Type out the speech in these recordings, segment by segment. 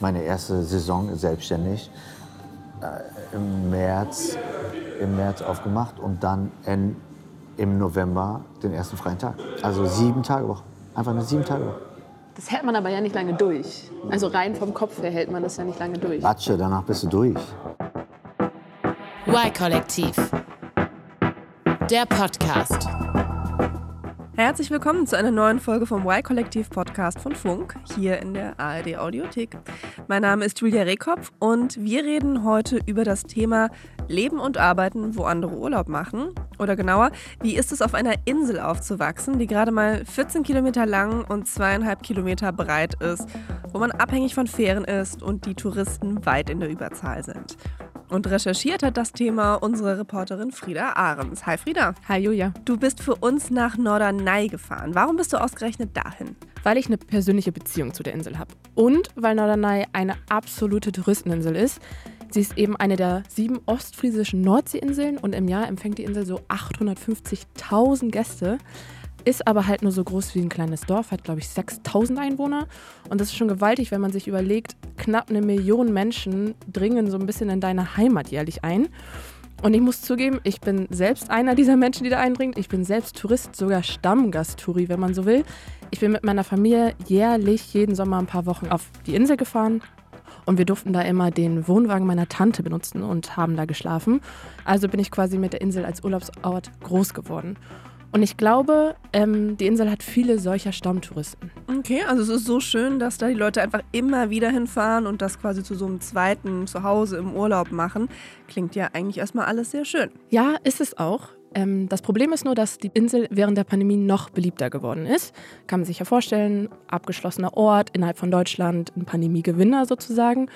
meine erste Saison selbstständig äh, im, März, im März aufgemacht und dann in, im November den ersten freien Tag. Also sieben Tage Woche. Einfach eine sieben Tage Woche. Das hält man aber ja nicht lange durch. Also rein vom Kopf her hält man das ja nicht lange durch. Batsche, danach bist du durch. Y-Kollektiv. Der Podcast. Herzlich willkommen zu einer neuen Folge vom Y-Kollektiv-Podcast von Funk, hier in der ARD-Audiothek. Mein Name ist Julia Rehkopf und wir reden heute über das Thema Leben und Arbeiten, wo andere Urlaub machen. Oder genauer, wie ist es auf einer Insel aufzuwachsen, die gerade mal 14 Kilometer lang und zweieinhalb Kilometer breit ist, wo man abhängig von Fähren ist und die Touristen weit in der Überzahl sind. Und recherchiert hat das Thema unsere Reporterin Frieda Ahrens. Hi Frieda. Hi Julia. Du bist für uns nach Norderney gefahren. Warum bist du ausgerechnet dahin? Weil ich eine persönliche Beziehung zu der Insel habe. Und weil Norderney eine absolute Touristeninsel ist. Sie ist eben eine der sieben ostfriesischen Nordseeinseln und im Jahr empfängt die Insel so 850.000 Gäste. Ist aber halt nur so groß wie ein kleines Dorf, hat glaube ich 6000 Einwohner. Und das ist schon gewaltig, wenn man sich überlegt, knapp eine Million Menschen dringen so ein bisschen in deine Heimat jährlich ein. Und ich muss zugeben, ich bin selbst einer dieser Menschen, die da eindringt. Ich bin selbst Tourist, sogar Stammgasttouri, wenn man so will. Ich bin mit meiner Familie jährlich jeden Sommer ein paar Wochen auf die Insel gefahren. Und wir durften da immer den Wohnwagen meiner Tante benutzen und haben da geschlafen. Also bin ich quasi mit der Insel als Urlaubsort groß geworden. Und ich glaube, ähm, die Insel hat viele solcher Stammtouristen. Okay, also es ist so schön, dass da die Leute einfach immer wieder hinfahren und das quasi zu so einem zweiten Zuhause im Urlaub machen. Klingt ja eigentlich erstmal alles sehr schön. Ja, ist es auch. Ähm, das Problem ist nur, dass die Insel während der Pandemie noch beliebter geworden ist. Kann man sich ja vorstellen, abgeschlossener Ort innerhalb von Deutschland, ein Pandemiegewinner sozusagen.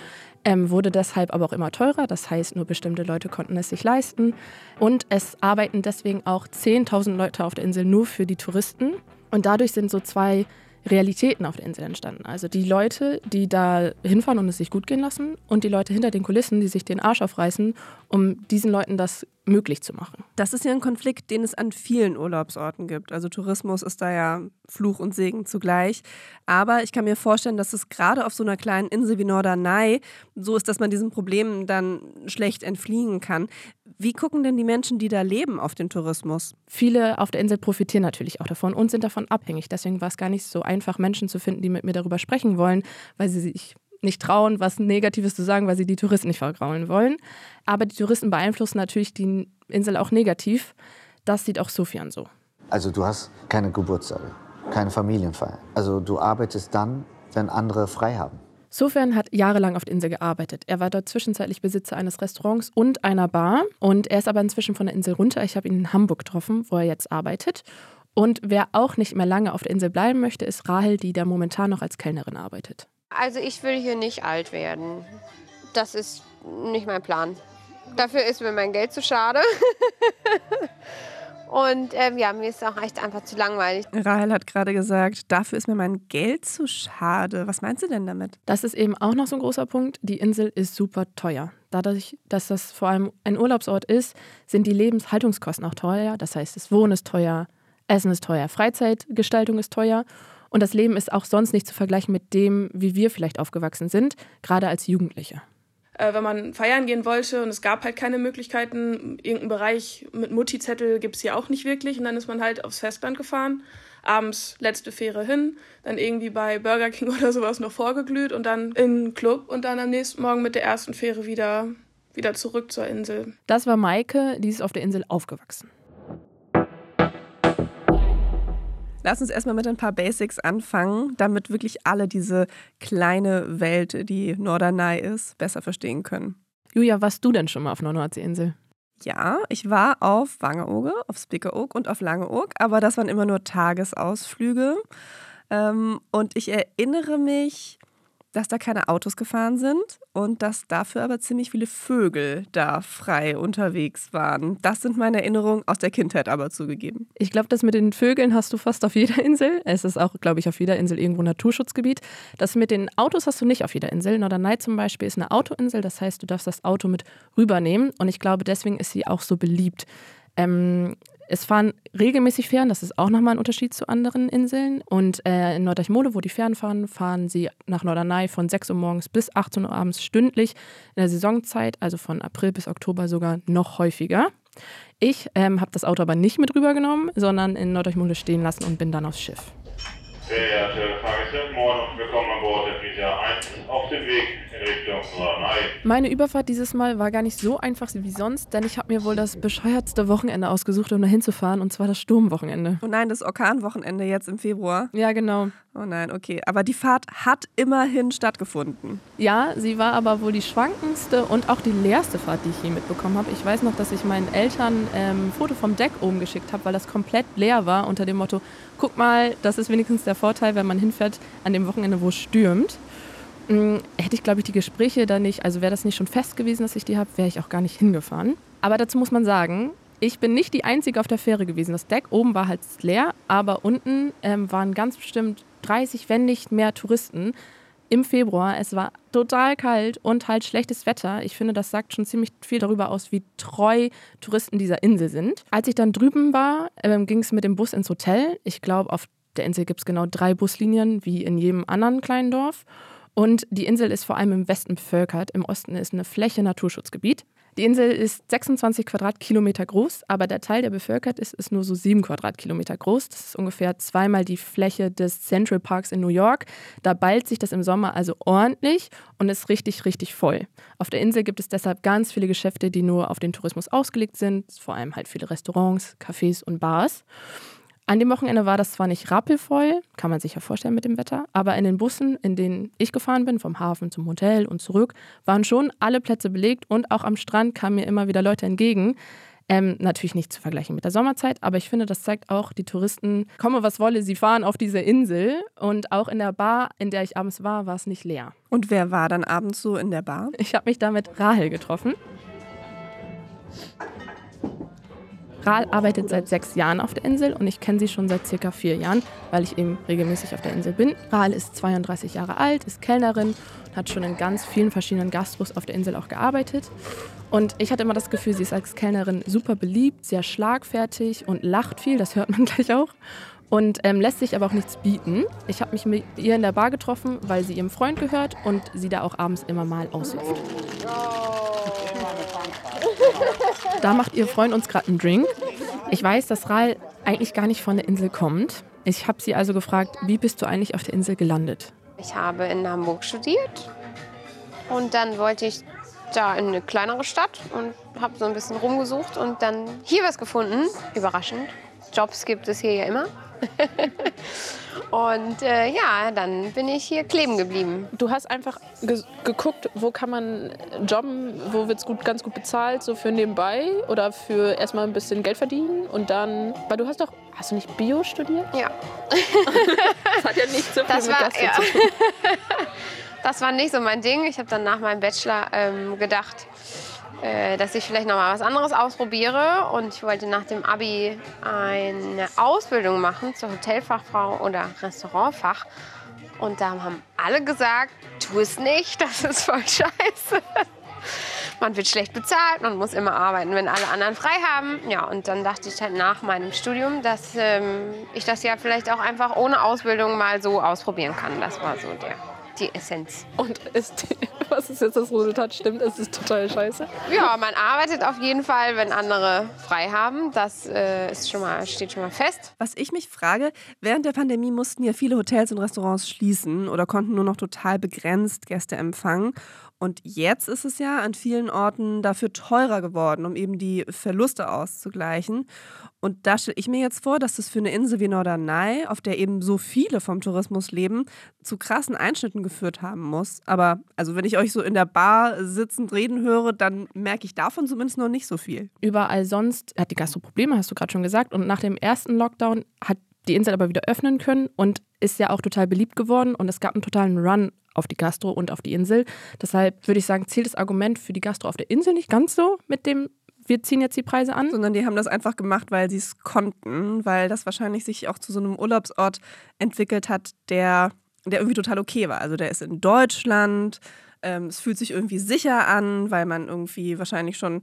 Ähm, wurde deshalb aber auch immer teurer, das heißt, nur bestimmte Leute konnten es sich leisten. Und es arbeiten deswegen auch 10.000 Leute auf der Insel nur für die Touristen. Und dadurch sind so zwei Realitäten auf der Insel entstanden. Also die Leute, die da hinfahren und es sich gut gehen lassen und die Leute hinter den Kulissen, die sich den Arsch aufreißen, um diesen Leuten das möglich zu machen. Das ist ja ein Konflikt, den es an vielen Urlaubsorten gibt. Also Tourismus ist da ja Fluch und Segen zugleich. Aber ich kann mir vorstellen, dass es gerade auf so einer kleinen Insel wie Norderney so ist, dass man diesen Problemen dann schlecht entfliehen kann. Wie gucken denn die Menschen, die da leben, auf den Tourismus? Viele auf der Insel profitieren natürlich auch davon und sind davon abhängig. Deswegen war es gar nicht so einfach, Menschen zu finden, die mit mir darüber sprechen wollen, weil sie sich nicht trauen, was Negatives zu sagen, weil sie die Touristen nicht vergraulen wollen. Aber die Touristen beeinflussen natürlich die Insel auch negativ. Das sieht auch Sofian so. Also du hast keine Geburtstage, keine Familienfeier. Also du arbeitest dann, wenn andere frei haben. Sofian hat jahrelang auf der Insel gearbeitet. Er war dort zwischenzeitlich Besitzer eines Restaurants und einer Bar. Und er ist aber inzwischen von der Insel runter. Ich habe ihn in Hamburg getroffen, wo er jetzt arbeitet. Und wer auch nicht mehr lange auf der Insel bleiben möchte, ist Rahel, die da momentan noch als Kellnerin arbeitet. Also ich will hier nicht alt werden. Das ist nicht mein Plan. Dafür ist mir mein Geld zu schade. Und ähm, ja, mir ist auch echt einfach zu langweilig. Rahel hat gerade gesagt, dafür ist mir mein Geld zu schade. Was meinst du denn damit? Das ist eben auch noch so ein großer Punkt. Die Insel ist super teuer. Dadurch, dass das vor allem ein Urlaubsort ist, sind die Lebenshaltungskosten auch teuer. Das heißt, das Wohnen ist teuer, Essen ist teuer, Freizeitgestaltung ist teuer. Und das Leben ist auch sonst nicht zu vergleichen mit dem, wie wir vielleicht aufgewachsen sind, gerade als Jugendliche äh, wenn man feiern gehen wollte und es gab halt keine Möglichkeiten, irgendeinen Bereich mit Mutti-Zettel gibt es hier auch nicht wirklich und dann ist man halt aufs Festland gefahren, abends letzte Fähre hin, dann irgendwie bei Burger King oder sowas noch vorgeglüht und dann in den Club und dann am nächsten Morgen mit der ersten Fähre wieder, wieder zurück zur Insel. Das war Maike, die ist auf der Insel aufgewachsen. Lass uns erstmal mit ein paar Basics anfangen, damit wirklich alle diese kleine Welt, die Norderney ist, besser verstehen können. Julia, warst du denn schon mal auf einer Nordseeinsel? Ja, ich war auf Wangeoge, auf Spiekeroog und auf Langeoog, aber das waren immer nur Tagesausflüge. Ähm, und ich erinnere mich, dass da keine Autos gefahren sind und dass dafür aber ziemlich viele Vögel da frei unterwegs waren. Das sind meine Erinnerungen aus der Kindheit aber zugegeben. Ich glaube, das mit den Vögeln hast du fast auf jeder Insel. Es ist auch, glaube ich, auf jeder Insel irgendwo Naturschutzgebiet. Das mit den Autos hast du nicht auf jeder Insel. Norderney zum Beispiel ist eine Autoinsel, das heißt, du darfst das Auto mit rübernehmen und ich glaube, deswegen ist sie auch so beliebt. Ähm, Es fahren regelmäßig Fähren, das ist auch nochmal ein Unterschied zu anderen Inseln. Und äh, in Norddeich-Mole, wo die Fähren fahren, fahren sie nach Norderney von 6 Uhr morgens bis 18 Uhr abends stündlich. In der Saisonzeit, also von April bis Oktober sogar noch häufiger. Ich ähm, habe das Auto aber nicht mit rübergenommen, sondern in Norddeich-Mole stehen lassen und bin dann aufs Schiff. Verehrte Fahrgäste, und willkommen an Bord der Frisia 1 auf dem Weg in Richtung Norderney. Meine Überfahrt dieses Mal war gar nicht so einfach wie sonst, denn ich habe mir wohl das bescheuertste Wochenende ausgesucht, um da hinzufahren, und zwar das Sturmwochenende. Oh nein, das Orkanwochenende jetzt im Februar. Ja, genau. Oh nein, okay. Aber die Fahrt hat immerhin stattgefunden. Ja, sie war aber wohl die schwankendste und auch die leerste Fahrt, die ich je mitbekommen habe. Ich weiß noch, dass ich meinen Eltern ähm, ein Foto vom Deck oben geschickt habe, weil das komplett leer war, unter dem Motto, guck mal, das ist wenigstens der Vorteil, wenn man hinfährt an dem Wochenende, wo es stürmt. Ähm, hätte ich, glaube ich, die Gespräche da nicht, also wäre das nicht schon fest gewesen, dass ich die habe, wäre ich auch gar nicht hingefahren. Aber dazu muss man sagen, ich bin nicht die Einzige auf der Fähre gewesen. Das Deck oben war halt leer, aber unten ähm, waren ganz bestimmt 30, wenn nicht mehr Touristen im Februar. Es war total kalt und halt schlechtes Wetter. Ich finde, das sagt schon ziemlich viel darüber aus, wie treu Touristen dieser Insel sind. Als ich dann drüben war, ähm, ging es mit dem Bus ins Hotel. Ich glaube, auf der Insel gibt es genau drei Buslinien, wie in jedem anderen kleinen Dorf. Und die Insel ist vor allem im Westen bevölkert. Im Osten ist eine Fläche Naturschutzgebiet. Die Insel ist 26 Quadratkilometer groß, aber der Teil, der bevölkert ist, ist nur so 7 Quadratkilometer groß. Das ist ungefähr zweimal die Fläche des Central Parks in New York. Da ballt sich das im Sommer also ordentlich und ist richtig, richtig voll. Auf der Insel gibt es deshalb ganz viele Geschäfte, die nur auf den Tourismus ausgelegt sind, vor allem halt viele Restaurants, Cafés und Bars. An dem Wochenende war das zwar nicht rappelvoll, kann man sich ja vorstellen mit dem Wetter, aber in den Bussen, in denen ich gefahren bin, vom Hafen zum Hotel und zurück, waren schon alle Plätze belegt und auch am Strand kamen mir immer wieder Leute entgegen. Ähm, natürlich nicht zu vergleichen mit der Sommerzeit, aber ich finde, das zeigt auch, die Touristen, komme was wolle, sie fahren auf diese Insel. Und auch in der Bar, in der ich abends war, war es nicht leer. Und wer war dann abends so in der Bar? Ich habe mich da mit Rahel getroffen. Rahl arbeitet seit sechs Jahren auf der Insel und ich kenne sie schon seit circa vier Jahren, weil ich eben regelmäßig auf der Insel bin. Rahl ist 32 Jahre alt, ist Kellnerin und hat schon in ganz vielen verschiedenen Gastros auf der Insel auch gearbeitet. Und ich hatte immer das Gefühl, sie ist als Kellnerin super beliebt, sehr schlagfertig und lacht viel, das hört man gleich auch. Und ähm, lässt sich aber auch nichts bieten. Ich habe mich mit ihr in der Bar getroffen, weil sie ihrem Freund gehört und sie da auch abends immer mal aushilft. Da macht ihr Freund uns gerade einen Drink. Ich weiß, dass Ral eigentlich gar nicht von der Insel kommt. Ich habe sie also gefragt, wie bist du eigentlich auf der Insel gelandet? Ich habe in Hamburg studiert und dann wollte ich da in eine kleinere Stadt und habe so ein bisschen rumgesucht und dann hier was gefunden. Überraschend. Jobs gibt es hier ja immer. und äh, ja, dann bin ich hier kleben geblieben. Du hast einfach ge geguckt, wo kann man jobben, wo wird es gut, ganz gut bezahlt, so für nebenbei oder für erstmal ein bisschen Geld verdienen und dann, weil du hast doch, hast du nicht Bio studiert? Ja. das hat ja nicht so viel Das mit war, ja. zu tun. das war nicht so mein Ding. Ich habe dann nach meinem Bachelor ähm, gedacht, dass ich vielleicht noch mal was anderes ausprobiere. Und ich wollte nach dem Abi eine Ausbildung machen zur Hotelfachfrau oder Restaurantfach. Und da haben alle gesagt, tu es nicht, das ist voll scheiße. Man wird schlecht bezahlt, man muss immer arbeiten, wenn alle anderen frei haben. Ja, und dann dachte ich halt nach meinem Studium, dass ähm, ich das ja vielleicht auch einfach ohne Ausbildung mal so ausprobieren kann. Das war so der, die Essenz. Und ist die, was ist jetzt das Resultat? Stimmt, es ist total scheiße. Ja, man arbeitet auf jeden Fall, wenn andere frei haben. Das äh, ist schon mal, steht schon mal fest. Was ich mich frage, während der Pandemie mussten ja viele Hotels und Restaurants schließen oder konnten nur noch total begrenzt Gäste empfangen. Und jetzt ist es ja an vielen Orten dafür teurer geworden, um eben die Verluste auszugleichen. Und da stelle ich mir jetzt vor, dass das für eine Insel wie Norderney, auf der eben so viele vom Tourismus leben, zu krassen Einschnitten geführt haben muss. Aber also wenn ich euch so in der Bar sitzend reden höre, dann merke ich davon zumindest noch nicht so viel. Überall sonst hat die Gastro Probleme, hast du gerade schon gesagt. Und nach dem ersten Lockdown hat die Insel aber wieder öffnen können und ist ja auch total beliebt geworden. Und es gab einen totalen Run auf die Gastro und auf die Insel. Deshalb würde ich sagen, zählt das Argument für die Gastro auf der Insel nicht ganz so mit dem, wir ziehen jetzt die Preise an. Sondern die haben das einfach gemacht, weil sie es konnten, weil das wahrscheinlich sich auch zu so einem Urlaubsort entwickelt hat, der, der irgendwie total okay war. Also der ist in Deutschland, ähm, es fühlt sich irgendwie sicher an, weil man irgendwie wahrscheinlich schon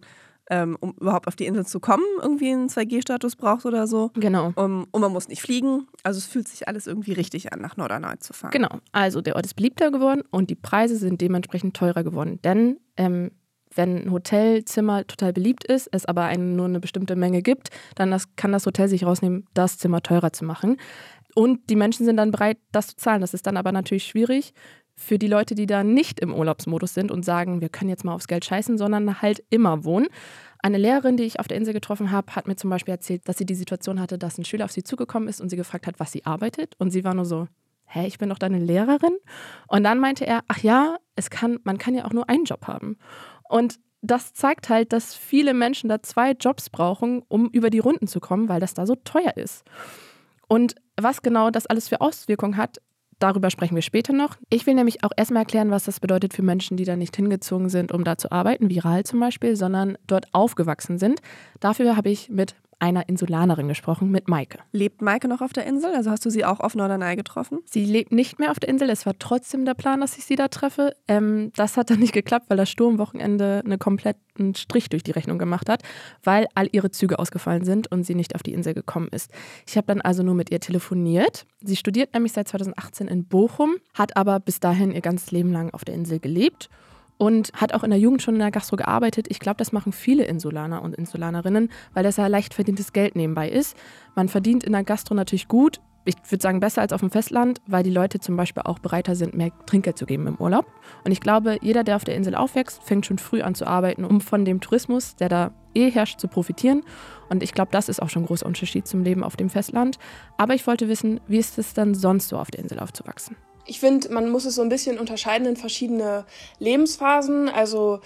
ähm, um überhaupt auf die Insel zu kommen, irgendwie einen 2G-Status braucht oder so. Genau. Um, und man muss nicht fliegen. Also es fühlt sich alles irgendwie richtig an, nach Norderney zu fahren. Genau. Also der Ort ist beliebter geworden und die Preise sind dementsprechend teurer geworden. Denn ähm, wenn ein Hotelzimmer total beliebt ist, es aber einen, nur eine bestimmte Menge gibt, dann das, kann das Hotel sich rausnehmen, das Zimmer teurer zu machen. Und die Menschen sind dann bereit, das zu zahlen. Das ist dann aber natürlich schwierig für die Leute, die da nicht im Urlaubsmodus sind und sagen, wir können jetzt mal aufs Geld scheißen, sondern halt immer wohnen. Eine Lehrerin, die ich auf der Insel getroffen habe, hat mir zum Beispiel erzählt, dass sie die Situation hatte, dass ein Schüler auf sie zugekommen ist und sie gefragt hat, was sie arbeitet. Und sie war nur so, hä, ich bin doch deine Lehrerin? Und dann meinte er, ach ja, es kann, man kann ja auch nur einen Job haben. Und das zeigt halt, dass viele Menschen da zwei Jobs brauchen, um über die Runden zu kommen, weil das da so teuer ist. Und was genau das alles für Auswirkungen hat, Darüber sprechen wir später noch. Ich will nämlich auch erstmal erklären, was das bedeutet für Menschen, die da nicht hingezogen sind, um da zu arbeiten, viral zum Beispiel, sondern dort aufgewachsen sind. Dafür habe ich mit einer Insulanerin gesprochen, mit Maike. Lebt Maike noch auf der Insel? Also hast du sie auch auf Norderney getroffen? Sie lebt nicht mehr auf der Insel. Es war trotzdem der Plan, dass ich sie da treffe. Ähm, das hat dann nicht geklappt, weil das Sturmwochenende einen kompletten Strich durch die Rechnung gemacht hat, weil all ihre Züge ausgefallen sind und sie nicht auf die Insel gekommen ist. Ich habe dann also nur mit ihr telefoniert. Sie studiert nämlich seit 2018 in Bochum, hat aber bis dahin ihr ganzes Leben lang auf der Insel gelebt und hat auch in der Jugend schon in der Gastro gearbeitet. Ich glaube, das machen viele Insulaner und Insulanerinnen, weil das ja leicht verdientes Geld nebenbei ist. Man verdient in der Gastro natürlich gut. Ich würde sagen, besser als auf dem Festland, weil die Leute zum Beispiel auch bereiter sind, mehr Trinkgeld zu geben im Urlaub. Und ich glaube, jeder, der auf der Insel aufwächst, fängt schon früh an zu arbeiten, um von dem Tourismus, der da eh herrscht, zu profitieren. Und ich glaube, das ist auch schon ein großer Unterschied zum Leben auf dem Festland. Aber ich wollte wissen, wie ist es dann sonst so auf der Insel aufzuwachsen? Ich finde, man muss es so ein bisschen unterscheiden in verschiedene Lebensphasen. Also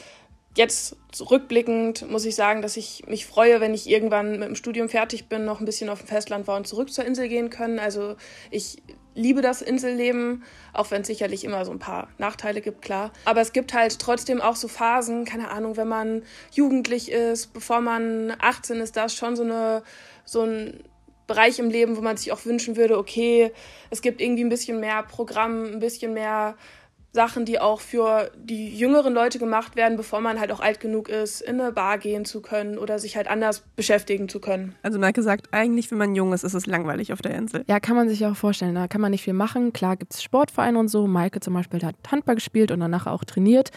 jetzt rückblickend muss ich sagen, dass ich mich freue, wenn ich irgendwann mit dem Studium fertig bin, noch ein bisschen auf dem Festland war und zurück zur Insel gehen können. Also ich liebe das Inselleben, auch wenn es sicherlich immer so ein paar Nachteile gibt, klar. Aber es gibt halt trotzdem auch so Phasen, keine Ahnung, wenn man jugendlich ist, bevor man 18 ist, da ist schon so eine so ein Bereich im Leben, wo man sich auch wünschen würde, okay, es gibt irgendwie ein bisschen mehr Programm, ein bisschen mehr Sachen, die auch für die jüngeren Leute gemacht werden, bevor man halt auch alt genug ist, in eine Bar gehen zu können oder sich halt anders beschäftigen zu können. Also Maike sagt, eigentlich, wenn man jung ist, ist es langweilig auf der Insel. Ja, kann man sich auch vorstellen. Da kann man nicht viel machen. Klar gibt es Sportvereine und so. Maike zum Beispiel hat Handball gespielt und danach auch trainiert.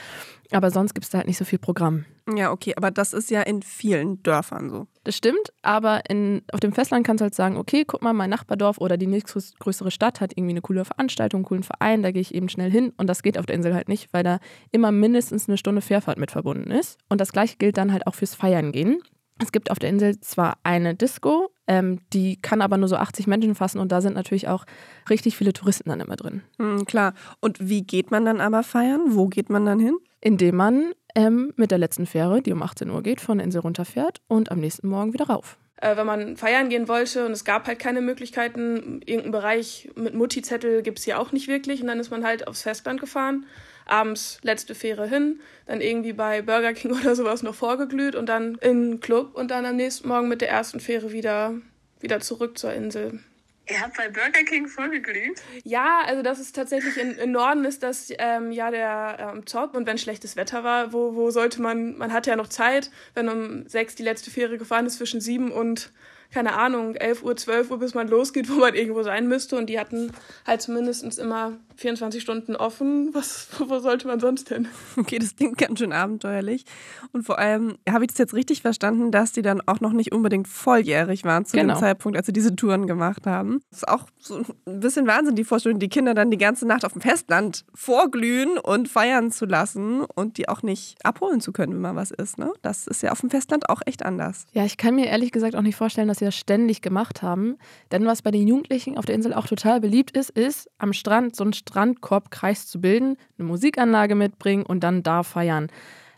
Aber sonst gibt es da halt nicht so viel Programm. Ja, okay, aber das ist ja in vielen Dörfern so. Das stimmt, aber in, auf dem Festland kannst du halt sagen, okay, guck mal, mein Nachbardorf oder die nächstgrößere Stadt hat irgendwie eine coole Veranstaltung, einen coolen Verein, da gehe ich eben schnell hin und das geht auf der Insel halt nicht, weil da immer mindestens eine Stunde Fährfahrt mit verbunden ist. Und das gleiche gilt dann halt auch fürs Feiern gehen. Es gibt auf der Insel zwar eine Disco, ähm, die kann aber nur so 80 Menschen fassen und da sind natürlich auch richtig viele Touristen dann immer drin. Mhm, klar. Und wie geht man dann aber feiern? Wo geht man dann hin? Indem man ähm, mit der letzten Fähre, die um 18 Uhr geht, von der Insel runterfährt und am nächsten Morgen wieder rauf. Äh, wenn man feiern gehen wollte und es gab halt keine Möglichkeiten, irgendeinen Bereich mit Mutti-Zettel gibt es hier auch nicht wirklich und dann ist man halt aufs Festland gefahren, abends letzte Fähre hin, dann irgendwie bei Burger King oder sowas noch vorgeglüht und dann in den Club und dann am nächsten Morgen mit der ersten Fähre wieder, wieder zurück zur Insel. Ihr habt bei Burger King vorgeglüht? Ja, also das ist tatsächlich in, in Norden ist das ähm, ja der ähm, Top. Und wenn schlechtes Wetter war, wo, wo sollte man, man hatte ja noch Zeit, wenn um sechs die letzte Fähre gefahren ist zwischen sieben und keine Ahnung, 11 Uhr, 12 Uhr, bis man losgeht, wo man irgendwo sein müsste. Und die hatten halt zumindest immer 24 Stunden offen. Was, wo sollte man sonst hin? Okay, das klingt ganz schön abenteuerlich. Und vor allem, habe ich das jetzt richtig verstanden, dass die dann auch noch nicht unbedingt volljährig waren zu genau. dem Zeitpunkt, als sie diese Touren gemacht haben. Das ist auch so ein bisschen Wahnsinn, die Vorstellung, die Kinder dann die ganze Nacht auf dem Festland vorglühen und feiern zu lassen und die auch nicht abholen zu können, wenn mal was ist. Ne? Das ist ja auf dem Festland auch echt anders. Ja, ich kann mir ehrlich gesagt auch nicht vorstellen, dass sie das ständig gemacht haben. Denn was bei den Jugendlichen auf der Insel auch total beliebt ist, ist am Strand so ein Strandkorbkreis zu bilden, eine Musikanlage mitbringen und dann da feiern.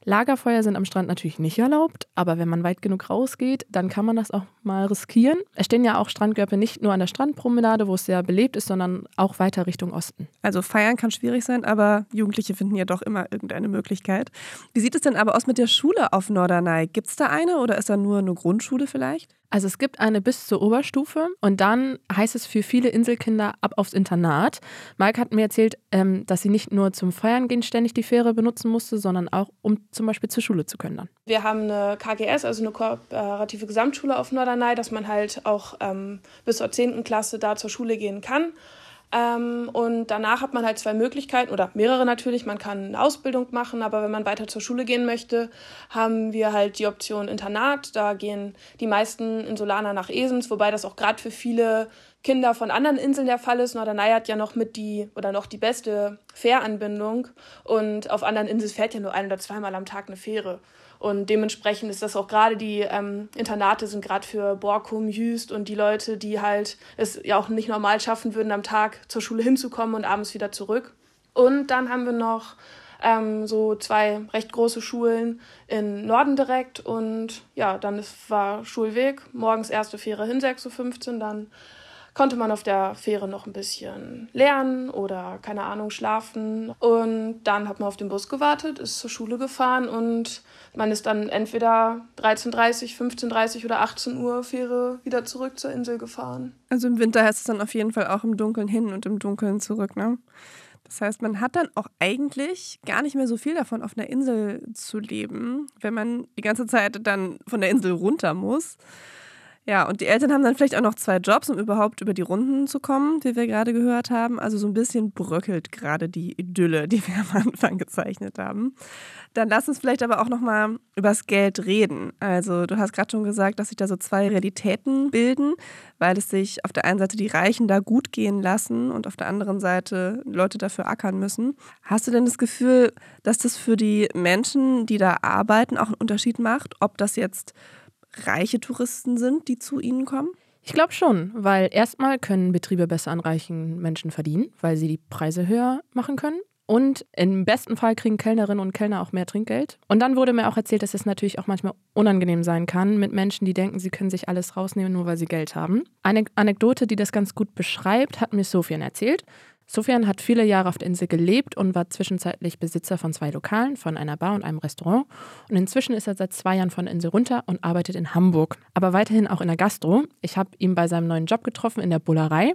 Lagerfeuer sind am Strand natürlich nicht erlaubt, aber wenn man weit genug rausgeht, dann kann man das auch mal riskieren. Es stehen ja auch Strandgörpe nicht nur an der Strandpromenade, wo es sehr belebt ist, sondern auch weiter Richtung Osten. Also feiern kann schwierig sein, aber Jugendliche finden ja doch immer irgendeine Möglichkeit. Wie sieht es denn aber aus mit der Schule auf Norderney? Gibt es da eine oder ist da nur eine Grundschule vielleicht? Also es gibt eine bis zur Oberstufe und dann heißt es für viele Inselkinder ab aufs Internat. Mike hat mir erzählt, ähm, dass sie nicht nur zum Feiern gehen ständig die Fähre benutzen musste, sondern auch um zum Beispiel zur Schule zu können dann. Wir haben eine KGS, also eine kooperative Gesamtschule auf Norderney, dass man halt auch ähm, bis zur 10. Klasse da zur Schule gehen kann. Ähm, und danach hat man halt zwei Möglichkeiten oder mehrere natürlich. Man kann eine Ausbildung machen, aber wenn man weiter zur Schule gehen möchte, haben wir halt die Option Internat. Da gehen die meisten Insulaner nach Esens, wobei das auch gerade für viele Kinder von anderen Inseln der Fall ist. Norderney hat ja noch mit die oder noch die beste Fähranbindung und auf anderen Inseln fährt ja nur ein oder zweimal am Tag eine Fähre. Und dementsprechend ist das auch gerade die ähm, Internate sind gerade für Borkum, Jüst und die Leute, die halt es ja auch nicht normal schaffen würden, am Tag zur Schule hinzukommen und abends wieder zurück. Und dann haben wir noch ähm, so zwei recht große Schulen in Norden direkt. Und ja, dann ist, war Schulweg, morgens erste Fähre hin, 6.15 Uhr, dann konnte man auf der Fähre noch ein bisschen lernen oder keine Ahnung schlafen. Und dann hat man auf den Bus gewartet, ist zur Schule gefahren und man ist dann entweder 13.30, 15.30 oder 18 Uhr Fähre wieder zurück zur Insel gefahren. Also im Winter heißt es dann auf jeden Fall auch im Dunkeln hin und im Dunkeln zurück, ne? Das heißt, man hat dann auch eigentlich gar nicht mehr so viel davon, auf einer Insel zu leben, wenn man die ganze Zeit dann von der Insel runter muss. Ja, und die Eltern haben dann vielleicht auch noch zwei Jobs, um überhaupt über die Runden zu kommen, wie wir gerade gehört haben. Also so ein bisschen bröckelt gerade die Idylle, die wir am Anfang gezeichnet haben. Dann lass uns vielleicht aber auch noch mal übers Geld reden. Also du hast gerade schon gesagt, dass sich da so zwei Realitäten bilden, weil es sich auf der einen Seite die Reichen da gut gehen lassen und auf der anderen Seite Leute dafür ackern müssen. Hast du denn das Gefühl, dass das für die Menschen, die da arbeiten, auch einen Unterschied macht, ob das jetzt reiche Touristen sind, die zu ihnen kommen? Ich glaube schon, weil erstmal können Betriebe besser an reichen Menschen verdienen, weil sie die Preise höher machen können. Und im besten Fall kriegen Kellnerinnen und Kellner auch mehr Trinkgeld. Und dann wurde mir auch erzählt, dass es natürlich auch manchmal unangenehm sein kann mit Menschen, die denken, sie können sich alles rausnehmen, nur weil sie Geld haben. Eine Anekdote, die das ganz gut beschreibt, hat mir Sofian erzählt. Sofian hat viele Jahre auf der Insel gelebt und war zwischenzeitlich Besitzer von zwei Lokalen, von einer Bar und einem Restaurant. Und inzwischen ist er seit zwei Jahren von der Insel runter und arbeitet in Hamburg, aber weiterhin auch in der Gastro. Ich habe ihn bei seinem neuen Job getroffen in der Bullerei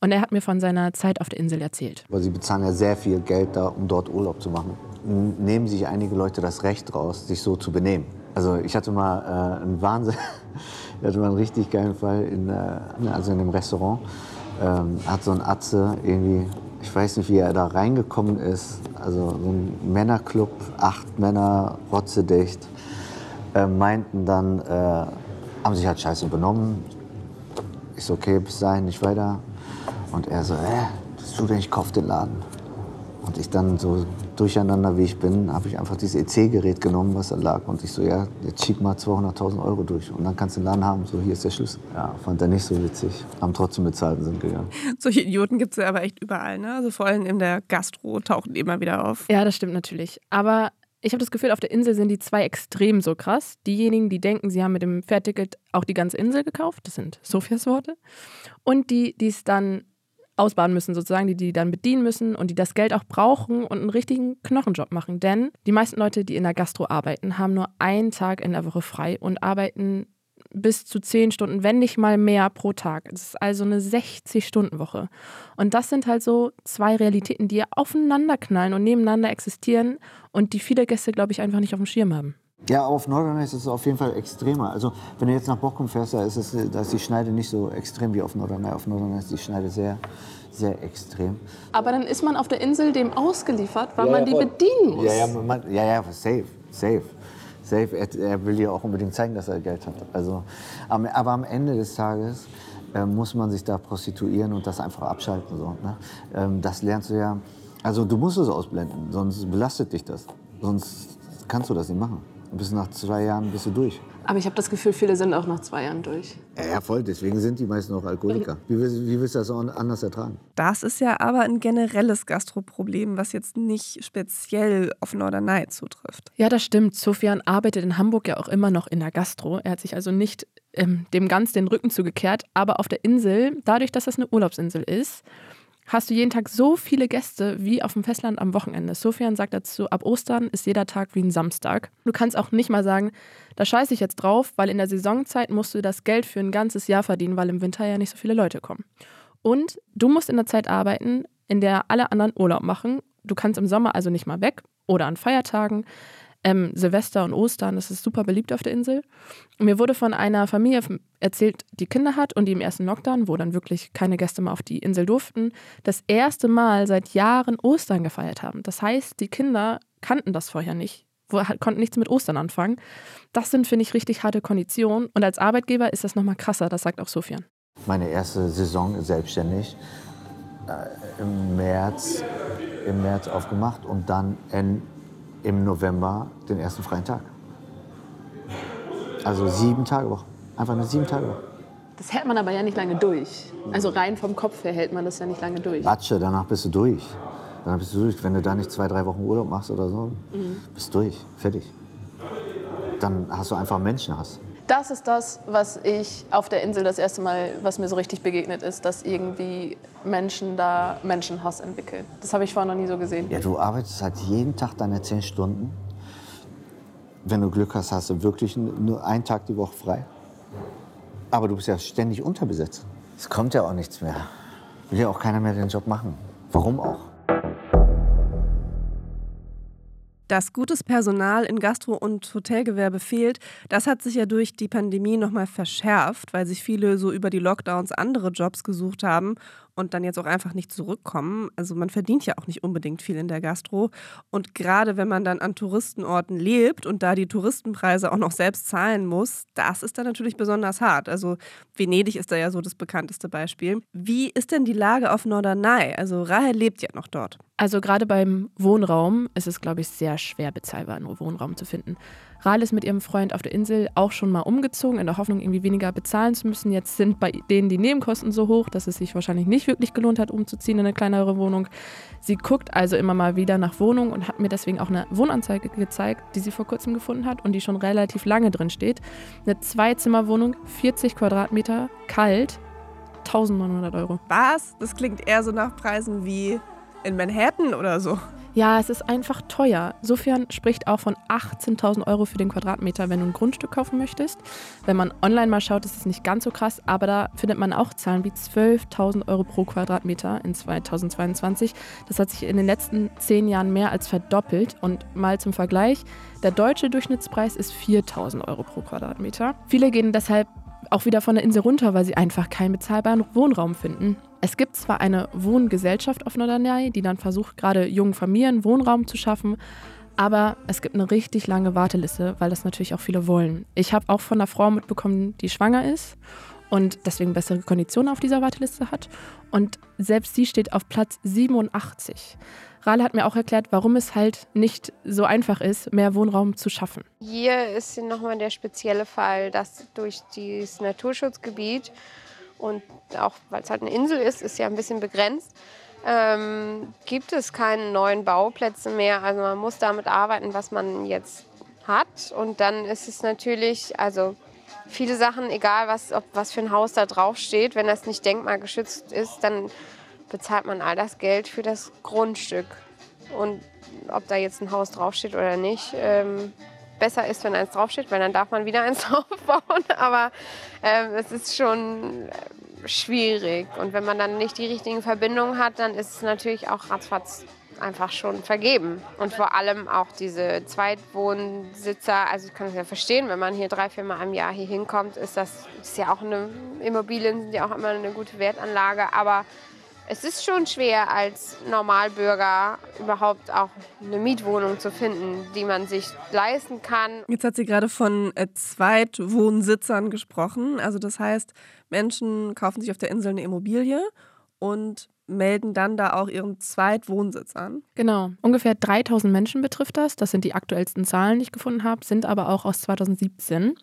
und er hat mir von seiner Zeit auf der Insel erzählt. Weil sie bezahlen ja sehr viel Geld da, um dort Urlaub zu machen. Nehmen sich einige Leute das Recht raus, sich so zu benehmen. Also ich hatte mal äh, einen Wahnsinn, ich hatte mal einen richtig geilen Fall in, äh, also in einem Restaurant ähm, hat so ein Atze irgendwie, ich weiß nicht, wie er da reingekommen ist, also so ein Männerclub, acht Männer, rotzedicht, äh, meinten dann, äh, haben sich halt scheiße benommen. So, okay, bis dahin nicht weiter. Und er so, äh, bist du denn, ich kauf den Laden. Und ich dann so durcheinander, wie ich bin, habe ich einfach dieses EC-Gerät genommen, was da lag. Und ich so, ja, jetzt schieb mal 200.000 Euro durch. Und dann kannst du den Laden haben. So, hier ist der Schlüssel. Ja, fand er nicht so witzig. Haben trotzdem bezahlt und sind gegangen. Solche Idioten gibt es ja aber echt überall, ne? Also vor allem in der Gastro tauchen die immer wieder auf. Ja, das stimmt natürlich. Aber ich habe das Gefühl, auf der Insel sind die zwei extrem so krass. Diejenigen, die denken, sie haben mit dem Fährticket auch die ganze Insel gekauft, das sind Sophias Worte. Und die, die es dann ausbaden müssen, sozusagen, die die dann bedienen müssen und die das Geld auch brauchen und einen richtigen Knochenjob machen. Denn die meisten Leute, die in der Gastro arbeiten, haben nur einen Tag in der Woche frei und arbeiten bis zu zehn Stunden, wenn nicht mal mehr pro Tag. Das ist also eine 60-Stunden-Woche. Und das sind halt so zwei Realitäten, die aufeinander knallen und nebeneinander existieren und die viele Gäste, glaube ich, einfach nicht auf dem Schirm haben. Ja, auf Norderney ist es auf jeden Fall extremer. Also wenn du jetzt nach Bockum fährst, da ist, es, da ist die Schneide nicht so extrem wie auf Norderney. Auf Norderney ist die Schneide sehr, sehr extrem. Aber dann ist man auf der Insel dem ausgeliefert, weil Ja, man ja, die bedienen muss. Ja, ja, man, ja, ja, safe, safe. Safe. Er, er will dir auch unbedingt zeigen, dass er Geld hat. Also, aber am Ende des Tages äh, muss man sich da prostituieren und das einfach abschalten. So, ne? ähm, das lernst du ja. Also du musst es ausblenden, sonst belastet dich das. Sonst kannst du das nicht machen. Bis nach zwei Jahren bist du durch. Aber ich habe das Gefühl, viele sind auch nach zwei Jahren durch. Ja, ja, voll. Deswegen sind die meisten auch Alkoholiker. Wie, willst- wie willst du das auch anders ertragen? Das ist ja aber ein generelles Gastroproblem, was jetzt nicht speziell auf Norderney zutrifft. Ja, das stimmt. Sofian arbeitet in Hamburg ja auch immer noch in der Gastro. Er hat sich also nicht ähm, dem ganz den Rücken zugekehrt. Aber auf der Insel, dadurch, dass das eine Urlaubsinsel ist, hast du jeden Tag so viele Gäste wie auf dem Festland am Wochenende. Sofian sagt dazu, ab Ostern ist jeder Tag wie ein Samstag. Du kannst auch nicht mal sagen, da scheiße ich jetzt drauf, weil in der Saisonzeit musst du das Geld für ein ganzes Jahr verdienen, weil im Winter ja nicht so viele Leute kommen. Und du musst in der Zeit arbeiten, in der alle anderen Urlaub machen. Du kannst im Sommer also nicht mal weg oder an Feiertagen. Ähm, Silvester und Ostern, das ist super beliebt auf der Insel. Und mir wurde von einer Familie erzählt, die Kinder hat und die im ersten Lockdown, wo dann wirklich keine Gäste mehr auf die Insel durften, das erste Mal seit Jahren Ostern gefeiert haben. Das heißt, die Kinder kannten das vorher nicht, konnten nichts mit Ostern anfangen. Das sind, finde ich, richtig harte Konditionen. Und als Arbeitgeber ist das nochmal krasser, das sagt auch Sofian. Meine erste Saison selbstständig äh, im, März, im März aufgemacht und dann in, im November den ersten freien Tag. Also sieben Tage Woche. Einfach eine sieben Tage Woche. Das hält man aber ja nicht lange durch. Also rein vom Kopf her hält man das ja nicht lange durch. Atsche, danach bist du durch. Danach bist du durch. Wenn du da nicht zwei, drei Wochen Urlaub machst oder so, mhm. bist du durch. Fertig. Dann hast du einfach Menschenhass. Das ist das, was ich auf der Insel das erste Mal, was mir so richtig begegnet ist, dass irgendwie Menschen da Menschenhass entwickeln. Das habe ich vorher noch nie so gesehen. Ja, du arbeitest halt jeden Tag deine zehn Stunden. Wenn du Glück hast, hast du wirklich nur einen Tag die Woche frei. Aber du bist ja ständig unterbesetzt. Es kommt ja auch nichts mehr. Will ja auch keiner mehr den Job machen. Warum auch? Dass gutes Personal in Gastro- und Hotelgewerbe fehlt, das hat sich ja durch die Pandemie nochmal verschärft, weil sich viele so über die Lockdowns andere Jobs gesucht haben und dann jetzt auch einfach nicht zurückkommen. Also man verdient ja auch nicht unbedingt viel in der Gastro. Und gerade wenn man dann an Touristenorten lebt und da die Touristenpreise auch noch selbst zahlen muss, das ist dann natürlich besonders hart. Also Venedig ist da ja so das bekannteste Beispiel. Wie ist denn die Lage auf Norderney? Also Rahel lebt ja noch dort. Also gerade beim Wohnraum ist es, glaube ich, sehr schwer bezahlbar, nur Wohnraum zu finden. Rahl ist mit ihrem Freund auf der Insel auch schon mal umgezogen, in der Hoffnung, irgendwie weniger bezahlen zu müssen. Jetzt sind bei denen die Nebenkosten so hoch, dass es sich wahrscheinlich nicht wirklich gelohnt hat, umzuziehen in eine kleinere Wohnung. Sie guckt also immer mal wieder nach Wohnungen und hat mir deswegen auch eine Wohnanzeige gezeigt, die sie vor kurzem gefunden hat und die schon relativ lange drin steht. Eine Zweizimmerwohnung, 40 Quadratmeter, kalt, 1900 Euro. Was? Das klingt eher so nach Preisen wie in Manhattan oder so. Ja, es ist einfach teuer. Sofian spricht auch von 18.000 Euro für den Quadratmeter, wenn du ein Grundstück kaufen möchtest. Wenn man online mal schaut, ist es nicht ganz so krass, aber da findet man auch Zahlen wie 12.000 Euro pro Quadratmeter in 2022. Das hat sich in den letzten zehn Jahren mehr als verdoppelt. Und mal zum Vergleich, der deutsche Durchschnittspreis ist 4.000 Euro pro Quadratmeter. Viele gehen deshalb auch wieder von der Insel runter, weil sie einfach keinen bezahlbaren Wohnraum finden. Es gibt zwar eine Wohngesellschaft auf Norderney, die dann versucht, gerade jungen Familien Wohnraum zu schaffen, aber es gibt eine richtig lange Warteliste, weil das natürlich auch viele wollen. Ich habe auch von einer Frau mitbekommen, die schwanger ist und deswegen bessere Konditionen auf dieser Warteliste hat. Und selbst sie steht auf Platz 87. Rahle hat mir auch erklärt, warum es halt nicht so einfach ist, mehr Wohnraum zu schaffen. Hier ist nochmal der spezielle Fall, dass durch dieses Naturschutzgebiet und auch weil es halt eine Insel ist, ist ja ein bisschen begrenzt, ähm, gibt es keine neuen Bauplätze mehr. Also man muss damit arbeiten, was man jetzt hat. Und dann ist es natürlich, also viele Sachen, egal was, ob was für ein Haus da drauf steht, wenn das nicht denkmalgeschützt ist, dann bezahlt man all das Geld für das Grundstück. Und ob da jetzt ein Haus draufsteht oder nicht, ähm, besser ist, wenn eins draufsteht, weil dann darf man wieder eins draufbauen. Aber ähm, es ist schon schwierig. Und wenn man dann nicht die richtigen Verbindungen hat, dann ist es natürlich auch ratzfatz einfach schon vergeben. Und vor allem auch diese Zweitwohnsitzer, also ich kann es ja verstehen, wenn man hier drei, vier Mal im Jahr hier hinkommt, ist das ist ja auch eine, Immobilien sind ja auch immer eine gute Wertanlage, aber es ist schon schwer als Normalbürger überhaupt auch eine Mietwohnung zu finden, die man sich leisten kann. Jetzt hat sie gerade von äh, Zweitwohnsitzern gesprochen. Also das heißt, Menschen kaufen sich auf der Insel eine Immobilie und melden dann da auch ihren Zweitwohnsitz an. Genau. Ungefähr 3000 Menschen betrifft das. Das sind die aktuellsten Zahlen, die ich gefunden habe, sind aber auch aus 2017.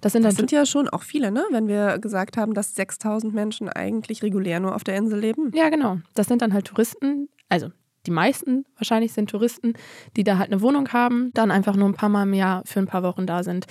Das sind, das sind ja schon auch viele, ne? wenn wir gesagt haben, dass 6000 Menschen eigentlich regulär nur auf der Insel leben. Ja, genau. Das sind dann halt Touristen, also die meisten wahrscheinlich sind Touristen, die da halt eine Wohnung haben, dann einfach nur ein paar Mal im Jahr für ein paar Wochen da sind.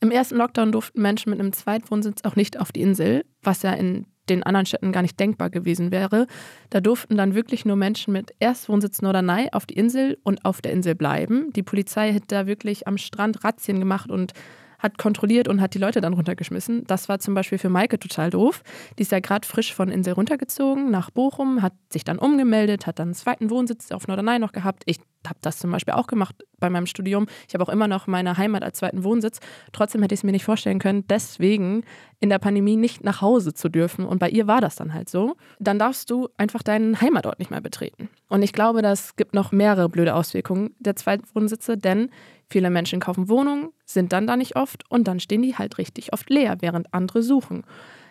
Im ersten Lockdown durften Menschen mit einem Zweitwohnsitz auch nicht auf die Insel, was ja in den anderen Städten gar nicht denkbar gewesen wäre. Da durften dann wirklich nur Menschen mit Erstwohnsitz Norderney auf die Insel und auf der Insel bleiben. Die Polizei hat da wirklich am Strand Razzien gemacht und hat kontrolliert und hat die Leute dann runtergeschmissen. Das war zum Beispiel für Maike total doof. Die ist ja gerade frisch von Insel runtergezogen nach Bochum, hat sich dann umgemeldet, hat dann einen zweiten Wohnsitz auf Norderney noch gehabt. Ich habe das zum Beispiel auch gemacht bei meinem Studium. Ich habe auch immer noch meine Heimat als zweiten Wohnsitz. Trotzdem hätte ich es mir nicht vorstellen können, deswegen in der Pandemie nicht nach Hause zu dürfen. Und bei ihr war das dann halt so. Dann darfst du einfach deinen Heimatort nicht mehr betreten. Und ich glaube, das gibt noch mehrere blöde Auswirkungen der zweiten Wohnsitze, denn viele Menschen kaufen Wohnungen, sind dann da nicht oft und dann stehen die halt richtig oft leer, während andere suchen.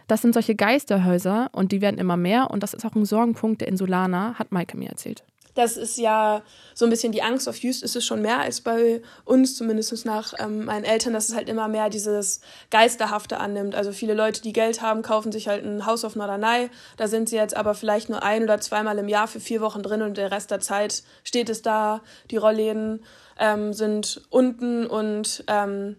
Das sind solche Geisterhäuser und die werden immer mehr und das ist auch ein Sorgenpunkt der Insulaner, hat Maike mir erzählt. Das ist ja so ein bisschen die Angst auf Just ist es schon mehr als bei uns, zumindest nach ähm, meinen Eltern, dass es halt immer mehr dieses Geisterhafte annimmt. Also viele Leute, die Geld haben, kaufen sich halt ein Haus auf Norderney. Da sind sie jetzt aber vielleicht nur ein oder zweimal im Jahr für vier Wochen drin und der Rest der Zeit steht es da. Die Rollläden ähm, sind unten und ähm,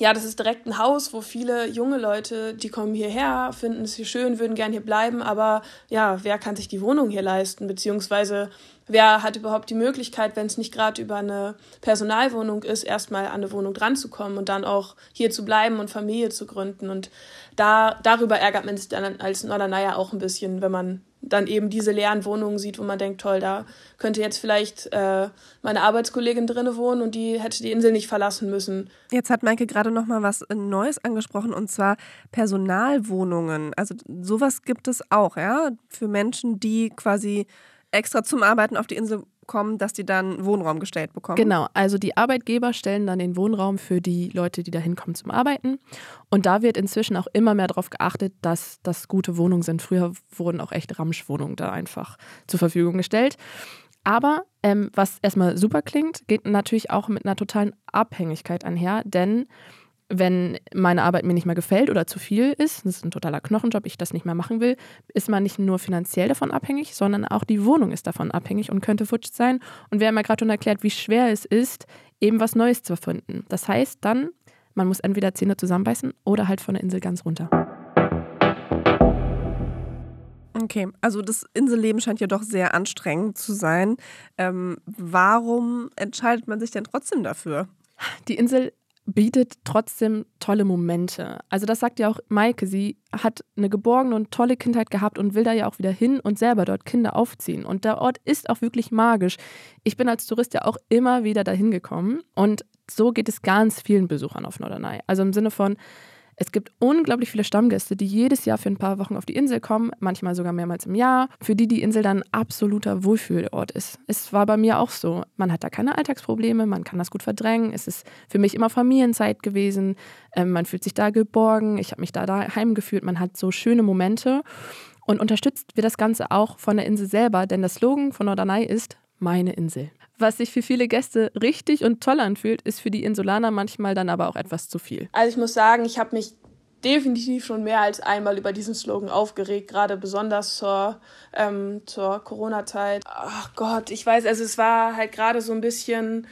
ja, das ist direkt ein Haus, wo viele junge Leute, die kommen hierher, finden es hier schön, würden gern hier bleiben, aber ja, wer kann sich die Wohnung hier leisten? Beziehungsweise wer hat überhaupt die Möglichkeit, wenn es nicht gerade über eine Personalwohnung ist, erstmal an eine Wohnung dranzukommen und dann auch hier zu bleiben und Familie zu gründen. Und da, darüber ärgert man sich dann als Norderneier auch ein bisschen, wenn man dann eben diese leeren Wohnungen sieht, wo man denkt, toll, da könnte jetzt vielleicht äh, meine Arbeitskollegin drinne wohnen und die hätte die Insel nicht verlassen müssen. Jetzt hat Maike gerade noch mal was Neues angesprochen und zwar Personalwohnungen. Also sowas gibt es auch, ja, für Menschen, die quasi extra zum Arbeiten auf die Insel kommen, dass die dann Wohnraum gestellt bekommen. Genau, also die Arbeitgeber stellen dann den Wohnraum für die Leute, die da hinkommen zum Arbeiten. Und da wird inzwischen auch immer mehr darauf geachtet, dass das gute Wohnungen sind. Früher wurden auch echt Ramschwohnungen da einfach zur Verfügung gestellt. Aber ähm, was erstmal super klingt, geht natürlich auch mit einer totalen Abhängigkeit einher, denn wenn meine Arbeit mir nicht mehr gefällt oder zu viel ist, das ist ein totaler Knochenjob, ich das nicht mehr machen will, ist man nicht nur finanziell davon abhängig, sondern auch die Wohnung ist davon abhängig und könnte futsch sein. Und wir haben ja gerade schon erklärt, wie schwer es ist, eben was Neues zu erfinden. Das heißt dann, man muss entweder Zähne zusammenbeißen oder halt von der Insel ganz runter. Okay, also das Inselleben scheint ja doch sehr anstrengend zu sein. Ähm, warum entscheidet man sich denn trotzdem dafür? Die Insel bietet trotzdem tolle Momente. Also das sagt ja auch Maike, sie hat eine geborgene und tolle Kindheit gehabt und will da ja auch wieder hin und selber dort Kinder aufziehen. Und der Ort ist auch wirklich magisch. Ich bin als Tourist ja auch immer wieder dahin gekommen und so geht es ganz vielen Besuchern auf Norderney. Also im Sinne von, es gibt unglaublich viele Stammgäste, die jedes Jahr für ein paar Wochen auf die Insel kommen, manchmal sogar mehrmals im Jahr, für die die Insel dann ein absoluter Wohlfühlort ist. Es war bei mir auch so. Man hat da keine Alltagsprobleme, man kann das gut verdrängen. Es ist für mich immer Familienzeit gewesen. Ähm, man fühlt sich da geborgen. Ich habe mich da daheim gefühlt. Man hat so schöne Momente. Und unterstützt wird das Ganze auch von der Insel selber, denn der Slogan von Norderney ist meine Insel. Was sich für viele Gäste richtig und toll anfühlt, ist für die Insulaner manchmal dann aber auch etwas zu viel. Also ich muss sagen, ich habe mich definitiv schon mehr als einmal über diesen Slogan aufgeregt, gerade besonders zur, ähm, zur Corona-Zeit. Ach Gott, ich weiß, also es war halt gerade so ein bisschen,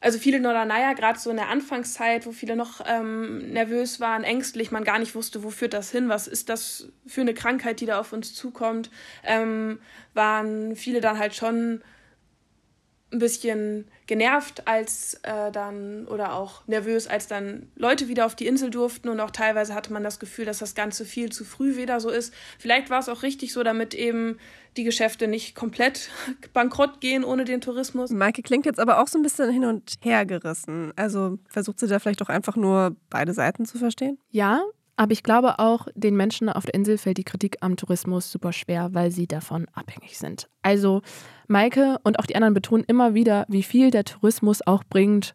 also viele Norderneier, gerade so in der Anfangszeit, wo viele noch ähm, nervös waren, ängstlich, man gar nicht wusste, wo führt das hin, was ist das für eine Krankheit, die da auf uns zukommt, ähm, waren viele dann halt schon ein bisschen genervt als äh, dann oder auch nervös, als dann Leute wieder auf die Insel durften und auch teilweise hatte man das Gefühl, dass das Ganze viel zu früh wieder so ist. Vielleicht war es auch richtig so, damit eben die Geschäfte nicht komplett bankrott gehen ohne den Tourismus. Maike klingt jetzt aber auch so ein bisschen hin und her gerissen. Also versucht sie da vielleicht auch einfach nur beide Seiten zu verstehen? Ja, aber ich glaube auch, den Menschen auf der Insel fällt die Kritik am Tourismus super schwer, weil sie davon abhängig sind. Also Maike und auch die anderen betonen immer wieder, wie viel der Tourismus auch bringt.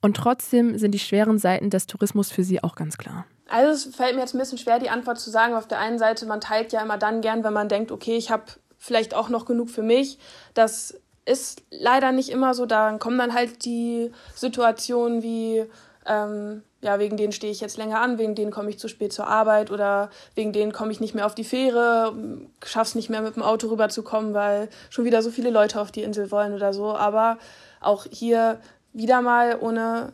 Und trotzdem sind die schweren Seiten des Tourismus für sie auch ganz klar. Also es fällt mir jetzt ein bisschen schwer, die Antwort zu sagen. Auf der einen Seite, man teilt ja immer dann gern, wenn man denkt, okay, ich habe vielleicht auch noch genug für mich. Das ist leider nicht immer so. Dann kommen dann halt die Situationen wie ähm, ja, wegen denen stehe ich jetzt länger an, wegen denen komme ich zu spät zur Arbeit oder wegen denen komme ich nicht mehr auf die Fähre, schaff's nicht mehr mit dem Auto rüberzukommen, weil schon wieder so viele Leute auf die Insel wollen oder so. Aber auch hier wieder mal ohne,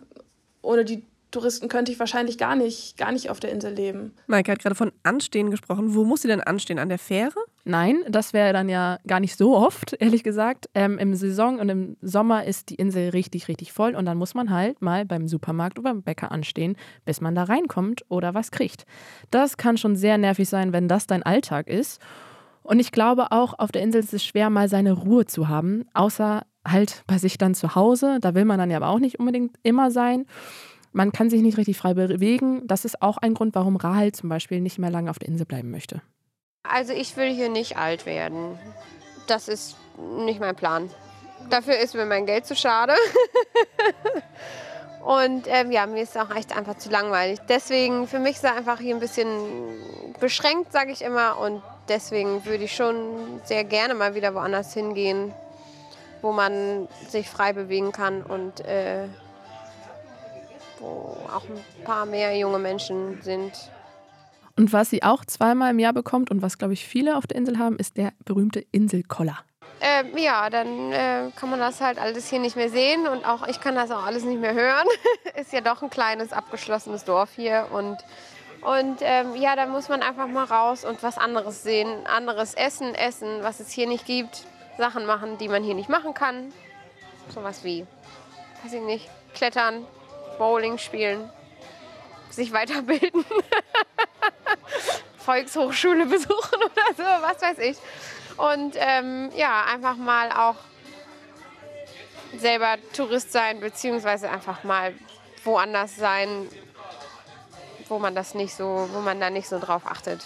ohne die Touristen könnte ich wahrscheinlich gar nicht, gar nicht auf der Insel leben. Maike hat gerade von Anstehen gesprochen. Wo muss sie denn anstehen? An der Fähre? Nein, das wäre dann ja gar nicht so oft, ehrlich gesagt. Ähm, Im Saison und im Sommer ist die Insel richtig, richtig voll und dann muss man halt mal beim Supermarkt oder beim Bäcker anstehen, bis man da reinkommt oder was kriegt. Das kann schon sehr nervig sein, wenn das dein Alltag ist. Und ich glaube auch, auf der Insel ist es schwer, mal seine Ruhe zu haben, außer halt bei sich dann zu Hause. Da will man dann ja aber auch nicht unbedingt immer sein. Man kann sich nicht richtig frei bewegen. Das ist auch ein Grund, warum Rahel zum Beispiel nicht mehr lange auf der Insel bleiben möchte. Also ich will hier nicht alt werden. Das ist nicht mein Plan. Dafür ist mir mein Geld zu schade. Und ähm, ja, mir ist auch echt einfach zu langweilig. Deswegen, für mich ist er einfach hier ein bisschen beschränkt, sage ich immer. Und deswegen würde ich schon sehr gerne mal wieder woanders hingehen, wo man sich frei bewegen kann und äh, wo auch ein paar mehr junge Menschen sind. Und was sie auch zweimal im Jahr bekommt und was, glaube ich, viele auf der Insel haben, ist der berühmte Inselkoller. Ähm, ja, dann äh, kann man das halt alles hier nicht mehr sehen und auch ich kann das auch alles nicht mehr hören. ist ja doch ein kleines, abgeschlossenes Dorf hier und, und ähm, ja, da muss man einfach mal raus und was anderes sehen, anderes Essen, essen, was es hier nicht gibt, Sachen machen, die man hier nicht machen kann. Sowas wie, weiß ich nicht, klettern, Bowling spielen, sich weiterbilden, Volkshochschule besuchen oder so, was weiß ich. Und ähm, ja, einfach mal auch selber Tourist sein, beziehungsweise einfach mal woanders sein, wo man das nicht so, wo man da nicht so drauf achtet.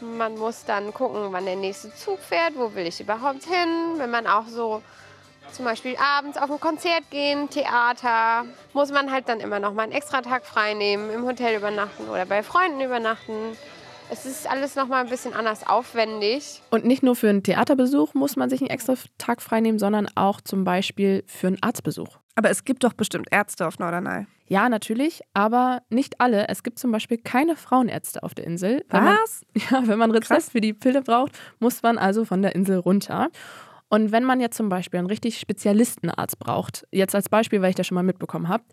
Man muss dann gucken, wann der nächste Zug fährt, wo will ich überhaupt hin. Wenn man auch so zum Beispiel abends auf ein Konzert gehen, Theater, muss man halt dann immer noch mal einen extra Tag frei nehmen, im Hotel übernachten oder bei Freunden übernachten. Es ist alles noch mal ein bisschen anders aufwendig. Und nicht nur für einen Theaterbesuch muss man sich einen extra Tag freinehmen, sondern auch zum Beispiel für einen Arztbesuch. Aber es gibt doch bestimmt Ärzte auf Norderney. Ja, natürlich, aber nicht alle. Es gibt zum Beispiel keine Frauenärzte auf der Insel. Wenn Was? Man, ja, wenn man Rezept für die Pille braucht, muss man also von der Insel runter. Und wenn man jetzt zum Beispiel einen richtig Spezialistenarzt braucht, jetzt als Beispiel, weil ich das schon mal mitbekommen habe,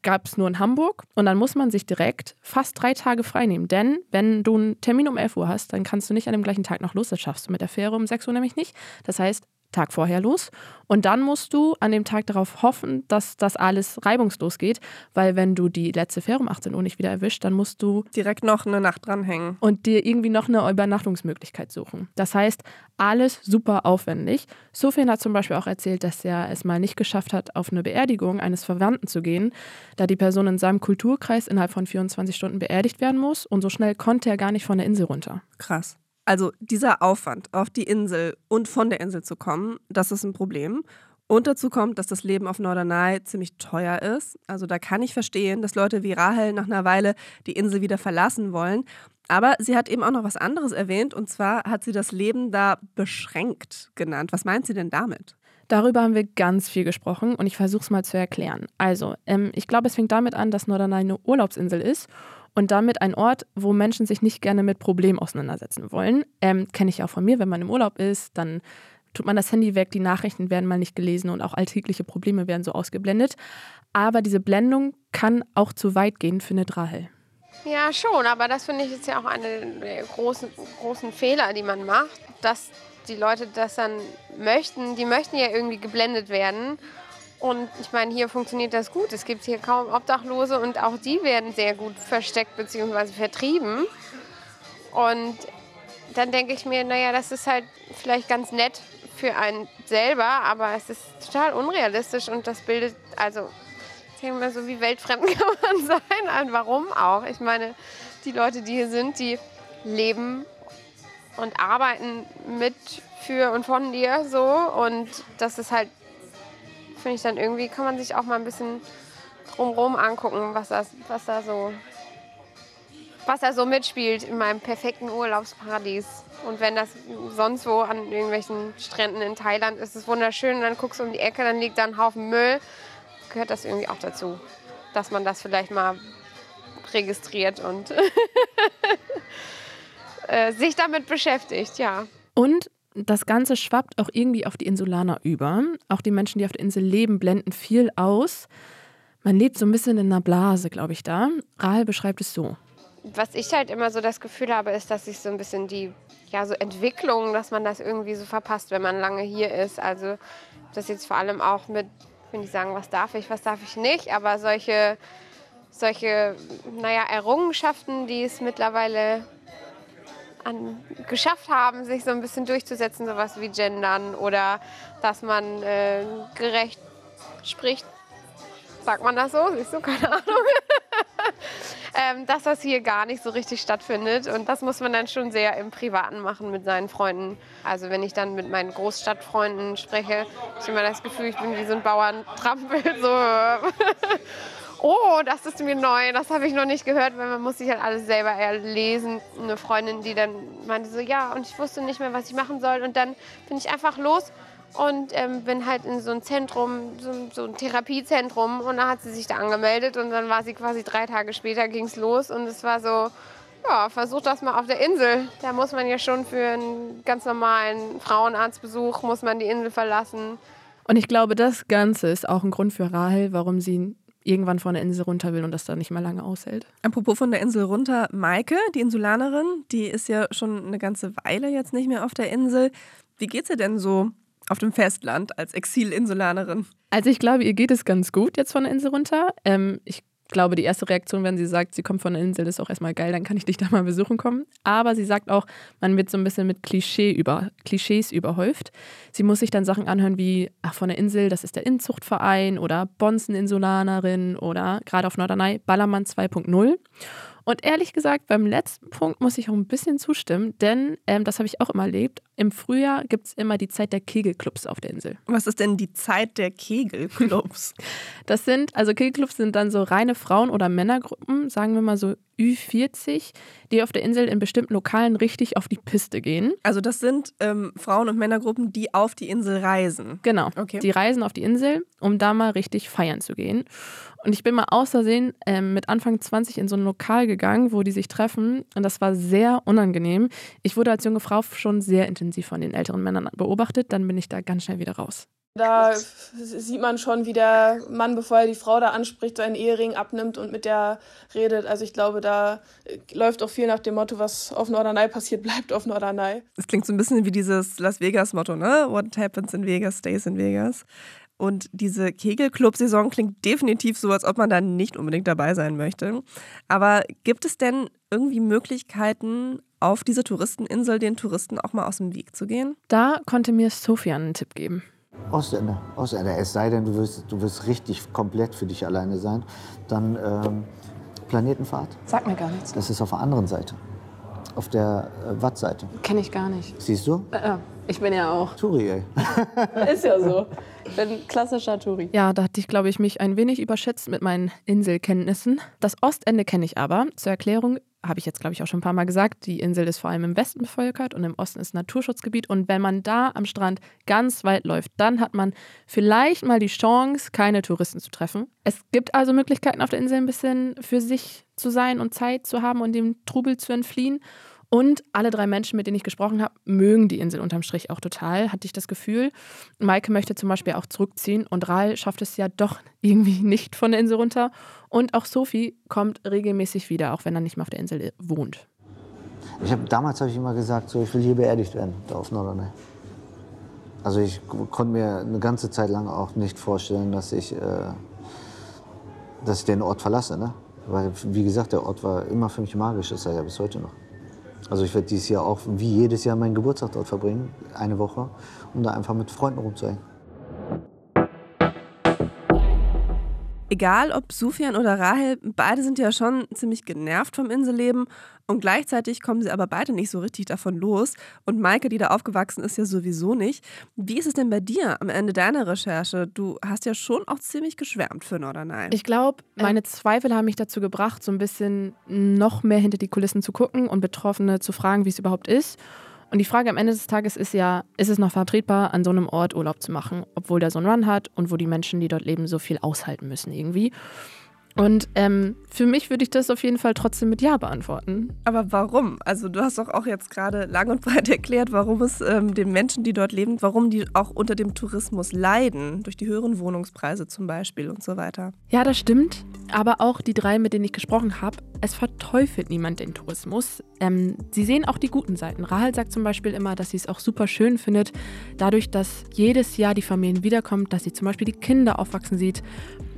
gab es nur in Hamburg und dann muss man sich direkt fast drei Tage freinehmen. Denn wenn du einen Termin um 11 Uhr hast, dann kannst du nicht an dem gleichen Tag noch los. Das schaffst du mit der Fähre um 6 Uhr nämlich nicht. Das heißt, Tag vorher los. Und dann musst du an dem Tag darauf hoffen, dass das alles reibungslos geht, weil wenn du die letzte Fähre um 18 Uhr nicht wieder erwischt, dann musst du direkt noch eine Nacht dranhängen und dir irgendwie noch eine Übernachtungsmöglichkeit suchen. Das heißt, alles super aufwendig. Sofien hat zum Beispiel auch erzählt, dass er es mal nicht geschafft hat, auf eine Beerdigung eines Verwandten zu gehen, da die Person in seinem Kulturkreis innerhalb von 24 Stunden beerdigt werden muss und so schnell konnte er gar nicht von der Insel runter. Krass. Also dieser Aufwand, auf die Insel und von der Insel zu kommen, das ist ein Problem. Und dazu kommt, dass das Leben auf Norderney ziemlich teuer ist. Also da kann ich verstehen, dass Leute wie Rahel nach einer Weile die Insel wieder verlassen wollen. Aber sie hat eben auch noch was anderes erwähnt. Und zwar hat sie das Leben da beschränkt genannt. Was meint sie denn damit? Darüber haben wir ganz viel gesprochen und ich versuche es mal zu erklären. Also, ähm, ich glaube, es fängt damit an, dass Norderney eine Urlaubsinsel ist und damit ein Ort, wo Menschen sich nicht gerne mit Problemen auseinandersetzen wollen. Ähm, Kenne ich auch von mir, wenn man im Urlaub ist, dann tut man das Handy weg, die Nachrichten werden mal nicht gelesen und auch alltägliche Probleme werden so ausgeblendet. Aber diese Blendung kann auch zu weit gehen, findet Rahel. Ja, schon, aber das finde ich jetzt ja auch eine der großen, großen Fehler, die man macht, dass die Leute das dann möchten. Die möchten ja irgendwie geblendet werden. Und ich meine, hier funktioniert das gut. Es gibt hier kaum Obdachlose und auch die werden sehr gut versteckt bzw. vertrieben. Und dann denke ich mir, naja, das ist halt vielleicht ganz nett für einen selber, aber es ist total unrealistisch und das bildet, also ich denke mal so, wie weltfremd kann man sein? Und warum auch? Ich meine, die Leute, die hier sind, die leben und arbeiten mit, für und von dir so und das ist halt, finde ich dann irgendwie, kann man sich auch mal ein bisschen drumherum angucken, was, das, was da so was da so mitspielt in meinem perfekten Urlaubsparadies. Und wenn das sonst wo an irgendwelchen Stränden in Thailand ist, ist es wunderschön. Und dann guckst du um die Ecke, dann liegt da ein Haufen Müll. Gehört das irgendwie auch dazu, dass man das vielleicht mal registriert und äh, sich damit beschäftigt, ja. Und das Ganze schwappt auch irgendwie auf die Insulaner über. Auch die Menschen, die auf der Insel leben, blenden viel aus. Man lebt so ein bisschen in einer Blase, glaube ich, da. Rahel beschreibt es so was ich halt immer so das Gefühl habe, ist, dass sich so ein bisschen die ja, so Entwicklung, dass man das irgendwie so verpasst, wenn man lange hier ist. Also das jetzt vor allem auch mit, ich will nicht sagen, was darf ich, was darf ich nicht, aber solche, solche naja, Errungenschaften, die es mittlerweile an, geschafft haben, sich so ein bisschen durchzusetzen, sowas wie Gendern oder dass man äh, gerecht spricht. Sagt man das so? Siehst du, keine Ahnung. ähm, dass das hier gar nicht so richtig stattfindet. Und das muss man dann schon sehr im Privaten machen mit seinen Freunden. Also wenn ich dann mit meinen Großstadtfreunden spreche, habe ich immer das Gefühl, ich bin wie so ein Bauerntrampel. So. Oh, das ist mir neu, das habe ich noch nicht gehört, weil man muss sich halt alles selber erlesen. Eine Freundin, die dann meinte so, ja, und ich wusste nicht mehr, was ich machen soll. Und dann bin ich einfach los und ähm, bin halt in so ein Zentrum, so, so, ein Therapiezentrum und da hat sie sich da angemeldet und dann war sie quasi drei Tage später ging es los und es war so, ja, versuch das mal auf der Insel. Da muss man ja schon für einen ganz normalen Frauenarztbesuch, muss man die Insel verlassen. Und ich glaube, das Ganze ist auch ein Grund für Rahel, warum sie irgendwann von der Insel runter will und das da nicht mehr lange aushält. Apropos von der Insel runter, Maike, die Insulanerin, die ist ja schon eine ganze Weile jetzt nicht mehr auf der Insel. Wie geht's ihr denn so auf dem Festland als Exil-Insulanerin? Also ich glaube, ihr geht es ganz gut jetzt von der Insel runter. Ähm, ich glaube, die erste Reaktion, wenn sie sagt, sie kommt von der Insel, ist auch erstmal geil, dann kann ich dich da mal besuchen kommen. Aber sie sagt auch, man wird so ein bisschen mit Klischee über, Klischees überhäuft. Sie muss sich dann Sachen anhören wie, ach, von der Insel, das ist der Inzuchtverein oder Bonzen-Insulanerin oder gerade auf Norderney Ballermann 2.0. Und ehrlich gesagt, beim letzten Punkt muss ich auch ein bisschen zustimmen, denn ähm, das habe ich auch immer erlebt. Im Frühjahr gibt es immer die Zeit der Kegelclubs auf der Insel. Was ist denn die Zeit der Kegelclubs? das sind, also Kegelclubs sind dann so reine Frauen- oder Männergruppen, sagen wir mal so Ü40, die auf der Insel in bestimmten Lokalen richtig auf die Piste gehen. Also das sind ähm, Frauen- und Männergruppen, die auf die Insel reisen. Genau. Okay. Die reisen auf die Insel, um da mal richtig feiern zu gehen. Und ich bin mal außersehen ähm, mit Anfang 20 in so ein Lokal gegangen, wo die sich treffen. Und das war sehr unangenehm. Ich wurde als junge Frau schon sehr intensiv von den älteren Männern beobachtet. Dann bin ich da ganz schnell wieder raus. Da sieht man schon, wie der Mann, bevor er die Frau da anspricht, seinen Ehering abnimmt und mit der redet. Also ich glaube, da läuft auch viel nach dem Motto, was auf Norderney passiert, bleibt auf Norderney. Es klingt so ein bisschen wie dieses Las Vegas-Motto, ne? What happens in Vegas stays in Vegas. Und diese Kegelclub-Saison klingt definitiv so, als ob man da nicht unbedingt dabei sein möchte. Aber gibt es denn irgendwie Möglichkeiten, auf diese Touristeninsel den Touristen auch mal aus dem Weg zu gehen? Da konnte mir Sofian einen Tipp geben. Ostende, Ostende. Es sei denn, du wirst, du wirst richtig komplett für dich alleine sein. Dann ähm, Planetenfahrt. Sag mir gar nichts. Das ist auf der anderen Seite. Auf der äh, Wattseite. Kenne ich gar nicht. Siehst du? Äh, ich bin ja auch. Touri, ey. ist ja so. Ich bin klassischer Touri. Ja, da hatte ich, glaube ich, mich ein wenig überschätzt mit meinen Inselkenntnissen. Das Ostende kenne ich aber. Zur Erklärung habe ich jetzt, glaube ich, auch schon ein paar Mal gesagt, die Insel ist vor allem im Westen bevölkert und im Osten ist Naturschutzgebiet. Und wenn man da am Strand ganz weit läuft, dann hat man vielleicht mal die Chance, keine Touristen zu treffen. Es gibt also Möglichkeiten auf der Insel ein bisschen für sich zu sein und Zeit zu haben und dem Trubel zu entfliehen. Und alle drei Menschen, mit denen ich gesprochen habe, mögen die Insel unterm Strich auch total, hatte ich das Gefühl. Maike möchte zum Beispiel auch zurückziehen und Rahl schafft es ja doch irgendwie nicht von der Insel runter. Und auch Sophie kommt regelmäßig wieder, auch wenn er nicht mehr auf der Insel wohnt. Ich hab, damals habe ich immer gesagt, so, ich will hier beerdigt werden, da auf Norderney. Also ich konnte mir eine ganze Zeit lang auch nicht vorstellen, dass ich, äh, dass ich den Ort verlasse. Ne? Weil, wie gesagt, der Ort war immer für mich magisch, das sei ja bis heute noch. Also ich werde dieses Jahr auch wie jedes Jahr meinen Geburtstag dort verbringen, eine Woche, um da einfach mit Freunden rumzuhängen. Egal ob Sufian oder Rahel, beide sind ja schon ziemlich genervt vom Inselleben und gleichzeitig kommen sie aber beide nicht so richtig davon los. Und Maike, die da aufgewachsen ist, ja sowieso nicht. Wie ist es denn bei dir am Ende deiner Recherche? Du hast ja schon auch ziemlich geschwärmt für Norderney. Ich glaube, meine Zweifel haben mich dazu gebracht, so ein bisschen noch mehr hinter die Kulissen zu gucken und Betroffene zu fragen, wie es überhaupt ist. Und die Frage am Ende des Tages ist ja, ist es noch vertretbar, an so einem Ort Urlaub zu machen, obwohl der so einen Run hat und wo die Menschen, die dort leben, so viel aushalten müssen irgendwie. Und ähm, für mich würde ich das auf jeden Fall trotzdem mit Ja beantworten. Aber warum? Also du hast doch auch jetzt gerade lang und breit erklärt, warum es ähm, den Menschen, die dort leben, warum die auch unter dem Tourismus leiden, durch die höheren Wohnungspreise zum Beispiel und so weiter. Ja, das stimmt. Aber auch die drei, mit denen ich gesprochen habe, es verteufelt niemand den Tourismus. Ähm, sie sehen auch die guten Seiten. Rahel sagt zum Beispiel immer, dass sie es auch super schön findet, dadurch, dass jedes Jahr die Familien wiederkommt, dass sie zum Beispiel die Kinder aufwachsen sieht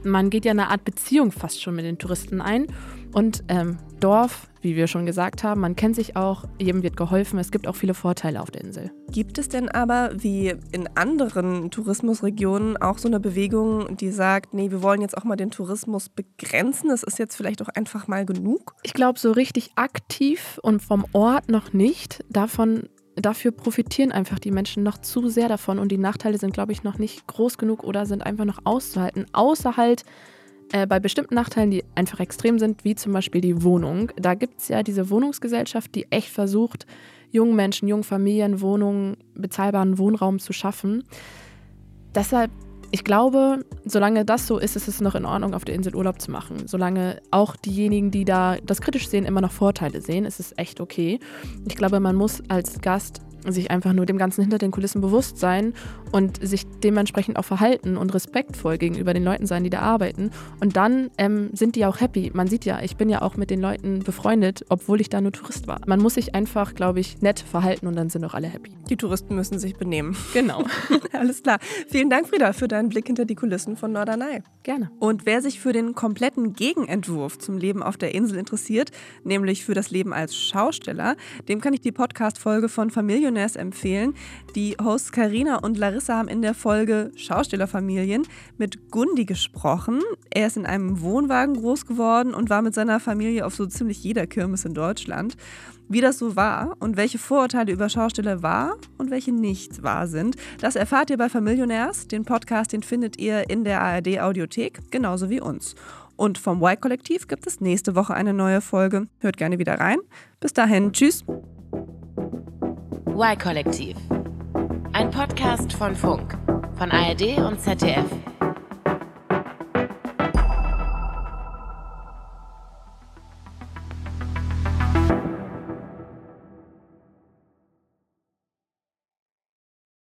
man geht ja eine Art Beziehung fast schon mit den Touristen ein. Und ähm, Dorf, wie wir schon gesagt haben, man kennt sich auch, jedem wird geholfen, es gibt auch viele Vorteile auf der Insel. Gibt es denn aber, wie in anderen Tourismusregionen, auch so eine Bewegung, die sagt, nee, wir wollen jetzt auch mal den Tourismus begrenzen, es ist jetzt vielleicht auch einfach mal genug? Ich glaube, so richtig aktiv und vom Ort noch nicht. Davon dafür profitieren einfach die Menschen noch zu sehr davon und die Nachteile sind, glaube ich, noch nicht groß genug oder sind einfach noch auszuhalten. Außer halt äh, bei bestimmten Nachteilen, die einfach extrem sind, wie zum Beispiel die Wohnung. Da gibt es ja diese Wohnungsgesellschaft, die echt versucht, jungen Menschen, jungen Familien Wohnungen, bezahlbaren Wohnraum zu schaffen. Deshalb, ich glaube, solange das so ist, ist es noch in Ordnung, auf der Insel Urlaub zu machen. Solange auch diejenigen, die da das kritisch sehen, immer noch Vorteile sehen, ist es echt okay. Ich glaube, man muss als Gast sich einfach nur dem Ganzen hinter den Kulissen bewusst sein und sich dementsprechend auch verhalten und respektvoll gegenüber den Leuten sein, die da arbeiten. Und dann ähm, sind die auch happy. Man sieht ja, ich bin ja auch mit den Leuten befreundet, obwohl ich da nur Tourist war. Man muss sich einfach, glaube ich, nett verhalten und dann sind auch alle happy. Die Touristen müssen sich benehmen. Genau. Alles klar. Vielen Dank, Frieda, für deinen Blick hinter die Kulissen von Norderney. Gerne. Und wer sich für den kompletten Gegenentwurf zum Leben auf der Insel interessiert, nämlich für das Leben als Schausteller, dem kann ich die Podcast-Folge von Familionärs empfehlen. Die Hosts Karina und Larissa haben in der Folge Schaustellerfamilien mit Gundi gesprochen. Er ist in einem Wohnwagen groß geworden und war mit seiner Familie auf so ziemlich jeder Kirmes in Deutschland. Wie das so war und welche Vorurteile über Schausteller wahr und welche nicht wahr sind, das erfahrt ihr bei Familionärs. Den Podcast, den findet ihr in der ARD Audiothek, genauso wie uns. Und vom Y-Kollektiv gibt es nächste Woche eine neue Folge. Hört gerne wieder rein. Bis dahin, tschüss. Y-Kollektiv. Ein Podcast von Funk, von ARD und ZDF.